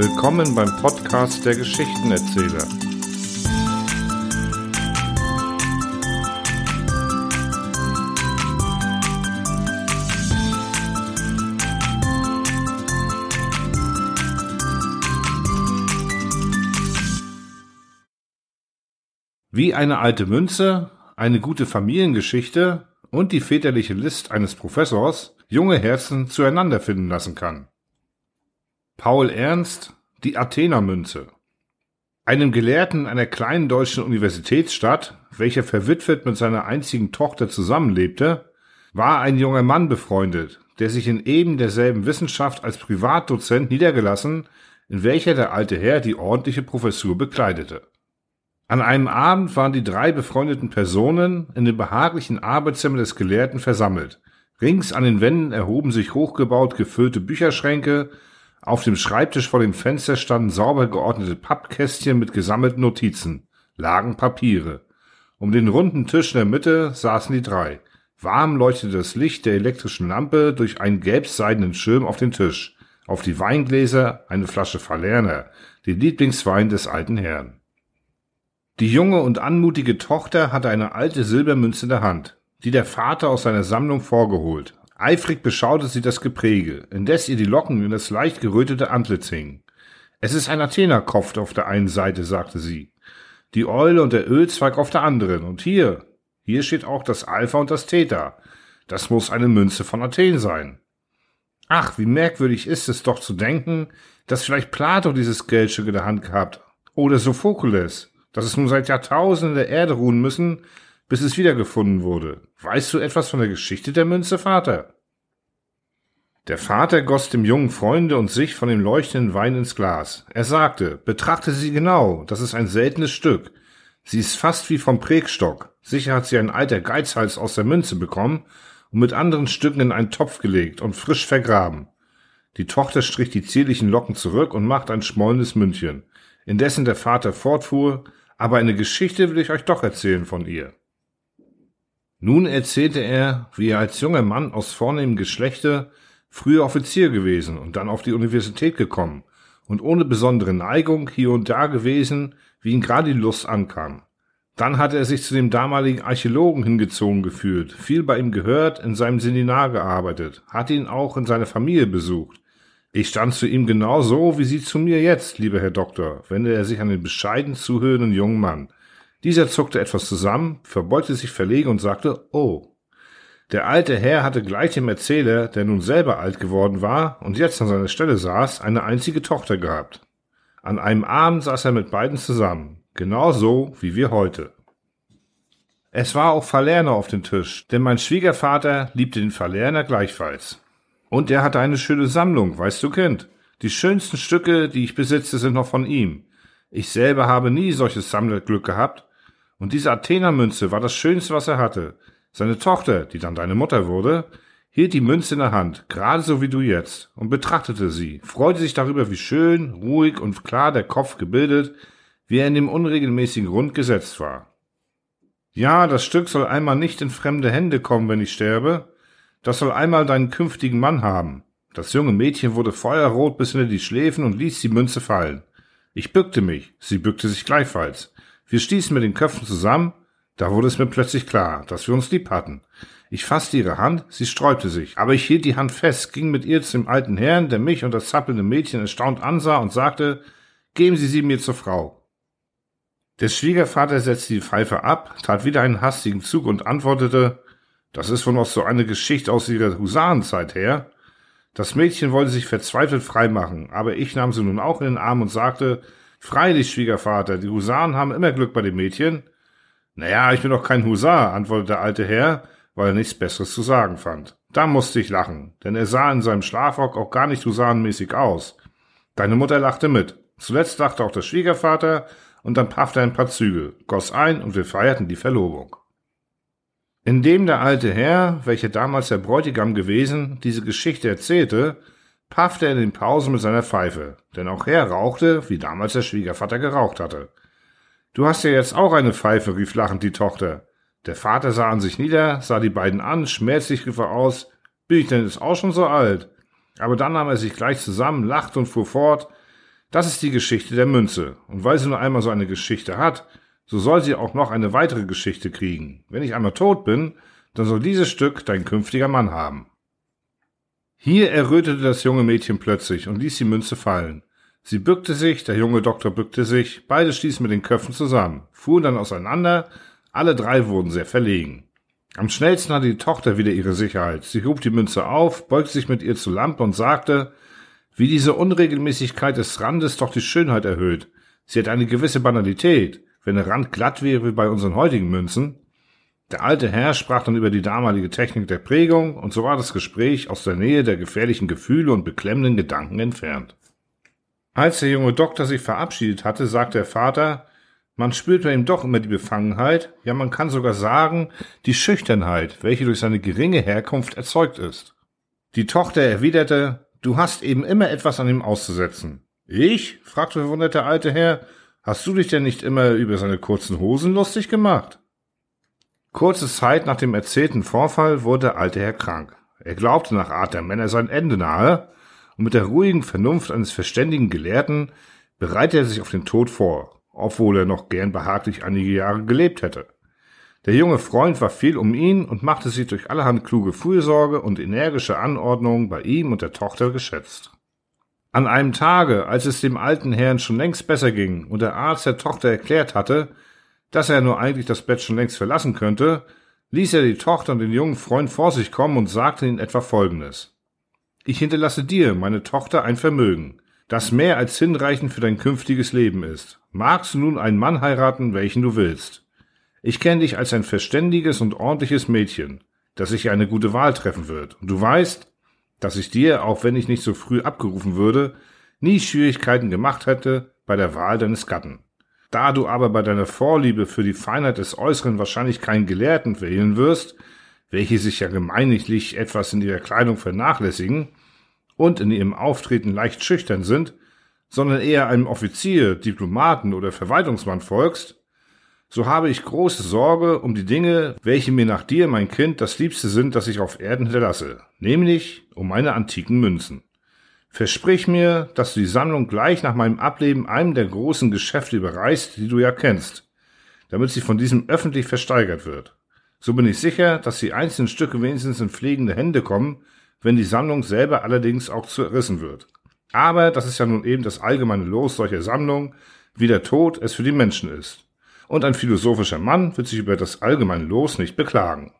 Willkommen beim Podcast der Geschichtenerzähler. Wie eine alte Münze, eine gute Familiengeschichte und die väterliche List eines Professors junge Herzen zueinander finden lassen kann. Paul Ernst, die Athenermünze. Einem Gelehrten einer kleinen deutschen Universitätsstadt, welcher verwitwet mit seiner einzigen Tochter zusammenlebte, war ein junger Mann befreundet, der sich in eben derselben Wissenschaft als Privatdozent niedergelassen, in welcher der alte Herr die ordentliche Professur bekleidete. An einem Abend waren die drei befreundeten Personen in dem behaglichen Arbeitszimmer des Gelehrten versammelt. Rings an den Wänden erhoben sich hochgebaut gefüllte Bücherschränke, auf dem Schreibtisch vor dem Fenster standen sauber geordnete Pappkästchen mit gesammelten Notizen, lagen Papiere. Um den runden Tisch in der Mitte saßen die drei. Warm leuchtete das Licht der elektrischen Lampe durch einen gelbseidenen Schirm auf den Tisch, auf die Weingläser eine Flasche Falerner, den Lieblingswein des alten Herrn. Die junge und anmutige Tochter hatte eine alte Silbermünze in der Hand, die der Vater aus seiner Sammlung vorgeholt. Eifrig beschaute sie das Gepräge, indes ihr die Locken in das leicht gerötete Antlitz hingen. Es ist ein Athenerkopf auf der einen Seite, sagte sie. Die Eule und der Ölzweig auf der anderen. Und hier, hier steht auch das Alpha und das Theta. Das muss eine Münze von Athen sein. Ach, wie merkwürdig ist es doch zu denken, dass vielleicht Plato dieses Geldstück in der Hand gehabt oder Sophokles dass es nun seit Jahrtausenden der Erde ruhen müssen, bis es wiedergefunden wurde. Weißt du etwas von der Geschichte der Münze, Vater? Der Vater goss dem jungen Freunde und sich von dem leuchtenden Wein ins Glas. Er sagte, betrachte sie genau, das ist ein seltenes Stück. Sie ist fast wie vom Prägstock. Sicher hat sie ein alter Geizhals aus der Münze bekommen und mit anderen Stücken in einen Topf gelegt und frisch vergraben. Die Tochter strich die zierlichen Locken zurück und machte ein schmollendes Mündchen. Indessen der Vater fortfuhr, aber eine Geschichte will ich euch doch erzählen von ihr. Nun erzählte er, wie er als junger Mann aus vornehmem Geschlechte früher Offizier gewesen und dann auf die Universität gekommen und ohne besondere Neigung hier und da gewesen, wie ihn gerade die Lust ankam. Dann hatte er sich zu dem damaligen Archäologen hingezogen gefühlt, viel bei ihm gehört, in seinem Seminar gearbeitet, hatte ihn auch in seiner Familie besucht, ich stand zu ihm genau so, wie Sie zu mir jetzt, lieber Herr Doktor, wendete er sich an den bescheiden zuhörenden jungen Mann. Dieser zuckte etwas zusammen, verbeugte sich verlegen und sagte, oh. Der alte Herr hatte gleich dem Erzähler, der nun selber alt geworden war und jetzt an seiner Stelle saß, eine einzige Tochter gehabt. An einem Abend saß er mit beiden zusammen, genau so wie wir heute. Es war auch Verlerner auf dem Tisch, denn mein Schwiegervater liebte den Verlerner gleichfalls. Und er hatte eine schöne Sammlung, weißt du, Kind. Die schönsten Stücke, die ich besitze, sind noch von ihm. Ich selber habe nie solches Sammlerglück gehabt. Und diese Athenermünze war das Schönste, was er hatte. Seine Tochter, die dann deine Mutter wurde, hielt die Münze in der Hand, gerade so wie du jetzt, und betrachtete sie, freute sich darüber, wie schön, ruhig und klar der Kopf gebildet, wie er in dem unregelmäßigen Rund gesetzt war. Ja, das Stück soll einmal nicht in fremde Hände kommen, wenn ich sterbe, das soll einmal deinen künftigen Mann haben. Das junge Mädchen wurde feuerrot bis hinter die Schläfen und ließ die Münze fallen. Ich bückte mich, sie bückte sich gleichfalls. Wir stießen mit den Köpfen zusammen, da wurde es mir plötzlich klar, dass wir uns lieb hatten. Ich fasste ihre Hand, sie sträubte sich, aber ich hielt die Hand fest, ging mit ihr zum alten Herrn, der mich und das zappelnde Mädchen erstaunt ansah und sagte, geben Sie sie mir zur Frau. Der Schwiegervater setzte die Pfeife ab, tat wieder einen hastigen Zug und antwortete, das ist wohl noch so eine Geschichte aus ihrer Husarenzeit her. Das Mädchen wollte sich verzweifelt freimachen, aber ich nahm sie nun auch in den Arm und sagte, Freilich, Schwiegervater, die Husaren haben immer Glück bei dem Mädchen. Naja, ich bin doch kein Husar, antwortete der alte Herr, weil er nichts Besseres zu sagen fand. Da musste ich lachen, denn er sah in seinem Schlafrock auch gar nicht husarenmäßig aus. Deine Mutter lachte mit. Zuletzt lachte auch der Schwiegervater, und dann paffte er ein paar Züge, goss ein, und wir feierten die Verlobung. Indem der alte Herr, welcher damals der Bräutigam gewesen, diese Geschichte erzählte, paffte er in den Pausen mit seiner Pfeife, denn auch er rauchte, wie damals der Schwiegervater geraucht hatte. Du hast ja jetzt auch eine Pfeife, rief lachend die Tochter. Der Vater sah an sich nieder, sah die beiden an, schmerzlich rief er aus, bin ich denn jetzt auch schon so alt? Aber dann nahm er sich gleich zusammen, lachte und fuhr fort, Das ist die Geschichte der Münze. Und weil sie nur einmal so eine Geschichte hat, so soll sie auch noch eine weitere Geschichte kriegen. Wenn ich einmal tot bin, dann soll dieses Stück dein künftiger Mann haben. Hier errötete das junge Mädchen plötzlich und ließ die Münze fallen. Sie bückte sich, der junge Doktor bückte sich, beide stießen mit den Köpfen zusammen, fuhren dann auseinander, alle drei wurden sehr verlegen. Am schnellsten hatte die Tochter wieder ihre Sicherheit. Sie hob die Münze auf, beugte sich mit ihr zur Lampe und sagte, wie diese Unregelmäßigkeit des Randes doch die Schönheit erhöht. Sie hat eine gewisse Banalität, wenn der Rand glatt wäre wie bei unseren heutigen Münzen. Der alte Herr sprach dann über die damalige Technik der Prägung, und so war das Gespräch aus der Nähe der gefährlichen Gefühle und beklemmenden Gedanken entfernt. Als der junge Doktor sich verabschiedet hatte, sagte der Vater, man spürt bei ihm doch immer die Befangenheit, ja man kann sogar sagen, die Schüchternheit, welche durch seine geringe Herkunft erzeugt ist. Die Tochter erwiderte, Du hast eben immer etwas an ihm auszusetzen. Ich? fragte verwundert der alte Herr. Hast du dich denn nicht immer über seine kurzen Hosen lustig gemacht? Kurze Zeit nach dem erzählten Vorfall wurde der alte Herr krank. Er glaubte nach Art der Männer sein Ende nahe, und mit der ruhigen Vernunft eines verständigen Gelehrten bereitete er sich auf den Tod vor, obwohl er noch gern behaglich einige Jahre gelebt hätte. Der junge Freund war viel um ihn und machte sich durch allerhand kluge Fürsorge und energische Anordnungen bei ihm und der Tochter geschätzt. An einem Tage, als es dem alten Herrn schon längst besser ging und der Arzt der Tochter erklärt hatte, dass er nur eigentlich das Bett schon längst verlassen könnte, ließ er die Tochter und den jungen Freund vor sich kommen und sagte ihnen etwa Folgendes. Ich hinterlasse dir, meine Tochter, ein Vermögen, das mehr als hinreichend für dein künftiges Leben ist. Magst du nun einen Mann heiraten, welchen du willst. Ich kenne dich als ein verständiges und ordentliches Mädchen, das sich eine gute Wahl treffen wird. Und du weißt, dass ich dir, auch wenn ich nicht so früh abgerufen würde, nie Schwierigkeiten gemacht hätte bei der Wahl deines Gatten. Da du aber bei deiner Vorliebe für die Feinheit des Äußeren wahrscheinlich keinen Gelehrten wählen wirst, welche sich ja gemeiniglich etwas in ihrer Kleidung vernachlässigen und in ihrem Auftreten leicht schüchtern sind, sondern eher einem Offizier, Diplomaten oder Verwaltungsmann folgst, so habe ich große Sorge um die Dinge, welche mir nach dir, mein Kind, das Liebste sind, das ich auf Erden hinterlasse, nämlich um meine antiken Münzen. Versprich mir, dass du die Sammlung gleich nach meinem Ableben einem der großen Geschäfte überreichst, die du ja kennst, damit sie von diesem öffentlich versteigert wird. So bin ich sicher, dass die einzelnen Stücke wenigstens in pflegende Hände kommen, wenn die Sammlung selber allerdings auch zerrissen wird. Aber das ist ja nun eben das allgemeine Los solcher Sammlungen, wie der Tod es für die Menschen ist und ein philosophischer Mann wird sich über das allgemeine Los nicht beklagen.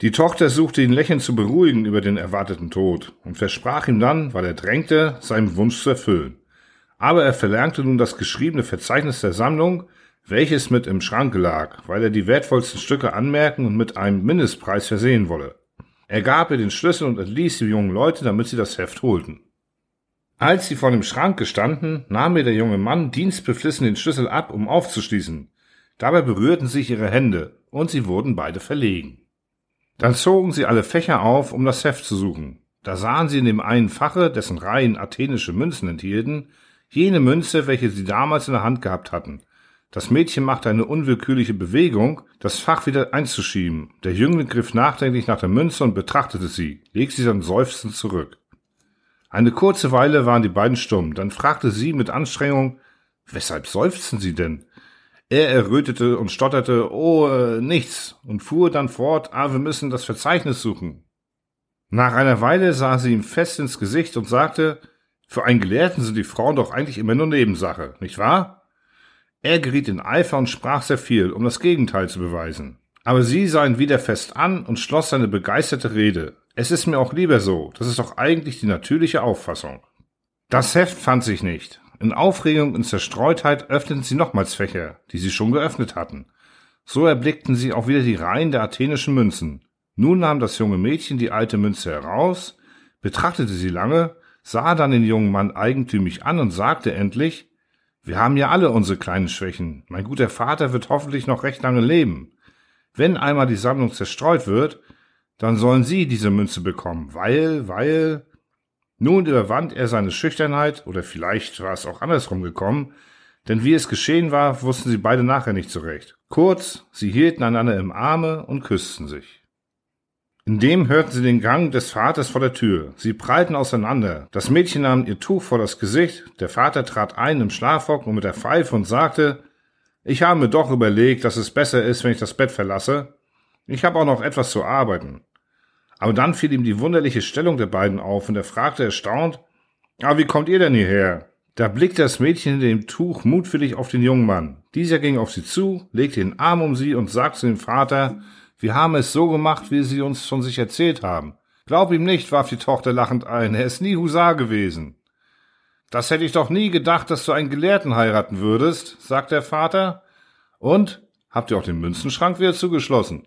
Die Tochter suchte ihn lächelnd zu beruhigen über den erwarteten Tod und versprach ihm dann, weil er drängte, seinen Wunsch zu erfüllen. Aber er verlangte nun das geschriebene Verzeichnis der Sammlung, welches mit im Schranke lag, weil er die wertvollsten Stücke anmerken und mit einem Mindestpreis versehen wolle. Er gab ihr den Schlüssel und entließ die jungen Leute, damit sie das Heft holten. Als sie vor dem Schrank gestanden, nahm mir der junge Mann dienstbeflissen den Schlüssel ab, um aufzuschließen. Dabei berührten sich ihre Hände, und sie wurden beide verlegen. Dann zogen sie alle Fächer auf, um das Heft zu suchen. Da sahen sie in dem einen Fache, dessen Reihen athenische Münzen enthielten, jene Münze, welche sie damals in der Hand gehabt hatten. Das Mädchen machte eine unwillkürliche Bewegung, das Fach wieder einzuschieben. Der Jüngling griff nachdenklich nach der Münze und betrachtete sie, legte sie dann seufzend zurück. Eine kurze Weile waren die beiden stumm, dann fragte sie mit Anstrengung, weshalb seufzen Sie denn? Er errötete und stotterte, oh, äh, nichts, und fuhr dann fort, ah, wir müssen das Verzeichnis suchen. Nach einer Weile sah sie ihm fest ins Gesicht und sagte, für einen Gelehrten sind die Frauen doch eigentlich immer nur Nebensache, nicht wahr? Er geriet in Eifer und sprach sehr viel, um das Gegenteil zu beweisen. Aber sie sah ihn wieder fest an und schloss seine begeisterte Rede. Es ist mir auch lieber so, das ist doch eigentlich die natürliche Auffassung. Das Heft fand sich nicht. In Aufregung und Zerstreutheit öffneten sie nochmals Fächer, die sie schon geöffnet hatten. So erblickten sie auch wieder die Reihen der athenischen Münzen. Nun nahm das junge Mädchen die alte Münze heraus, betrachtete sie lange, sah dann den jungen Mann eigentümlich an und sagte endlich, wir haben ja alle unsere kleinen Schwächen. Mein guter Vater wird hoffentlich noch recht lange leben. Wenn einmal die Sammlung zerstreut wird, dann sollen sie diese Münze bekommen, weil, weil. Nun überwand er seine Schüchternheit, oder vielleicht war es auch andersrum gekommen, denn wie es geschehen war, wussten sie beide nachher nicht zurecht. Kurz, sie hielten einander im Arme und küssten sich. Indem hörten sie den Gang des Vaters vor der Tür. Sie prallten auseinander. Das Mädchen nahm ihr Tuch vor das Gesicht. Der Vater trat ein im Schlafrock und mit der Pfeife und sagte, ich habe mir doch überlegt, dass es besser ist, wenn ich das Bett verlasse. Ich habe auch noch etwas zu arbeiten. Aber dann fiel ihm die wunderliche Stellung der beiden auf und er fragte erstaunt, aber wie kommt ihr denn hierher? Da blickte das Mädchen in dem Tuch mutwillig auf den jungen Mann. Dieser ging auf sie zu, legte den Arm um sie und sagte zu dem Vater, wir haben es so gemacht, wie sie uns von sich erzählt haben. Glaub ihm nicht, warf die Tochter lachend ein, er ist nie Husar gewesen. Das hätte ich doch nie gedacht, dass du einen Gelehrten heiraten würdest, sagt der Vater. Und? Habt ihr auch den Münzenschrank wieder zugeschlossen?